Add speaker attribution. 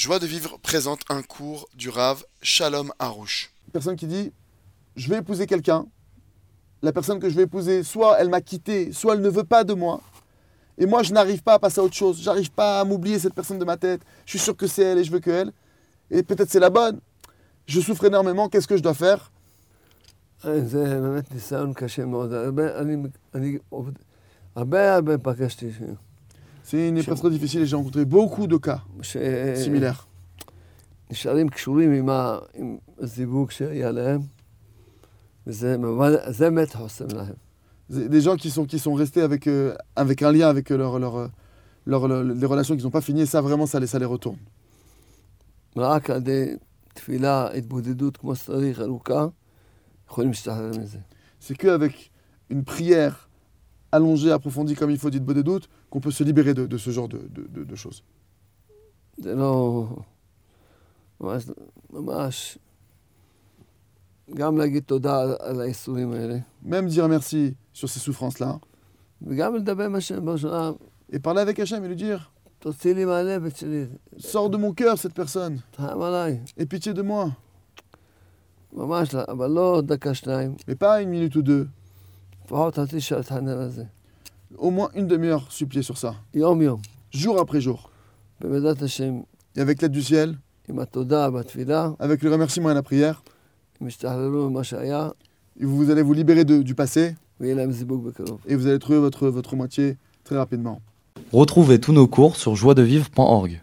Speaker 1: Joie de vivre présente un cours du Rav Shalom Harouche.
Speaker 2: Personne qui dit Je vais épouser quelqu'un. La personne que je vais épouser, soit elle m'a quitté, soit elle ne veut pas de moi. Et moi, je n'arrive pas à passer à autre chose. J'arrive pas à m'oublier cette personne de ma tête. Je suis sûr que c'est elle et je veux que elle. Et peut-être c'est la bonne. Je souffre énormément. Qu'est-ce que je dois faire C'est une épreuve très difficile et j'ai rencontré beaucoup de cas similaires.
Speaker 3: שנשארים קשורים עם, ה, עם הזיווג שהיה להם, וזה ממש- זה באמת חוסם להם.
Speaker 2: C'est Des gens qui sont, qui sont restés avec, euh, avec un lien avec leur, leur, euh, leur- leur- les relations qu'ils n'ont pas fini. Et ça, vraiment, ça les, ça les retourne.
Speaker 3: רק על ידי תפילה, התבודדות כמו שצריך, ארוכה, יכולים להשתחרר מזה.
Speaker 2: C'est qu'avec une prière allongé, approfondi comme il faut, dites-vous des doutes, qu'on peut se libérer de, ce genre de, choses Même dire merci sur ces souffrances-là. Et parler avec Hachem et lui dire Sors de mon cœur cette personne. Et pitié de moi. Mais pas une minute ou deux. Au moins une demi-heure suppliez sur ça. Jour après jour. Et avec l'aide du ciel, avec le remerciement et la prière, vous allez vous libérer du passé et vous allez trouver votre, votre moitié très rapidement.
Speaker 4: Retrouvez tous nos cours sur joiedevivre.org.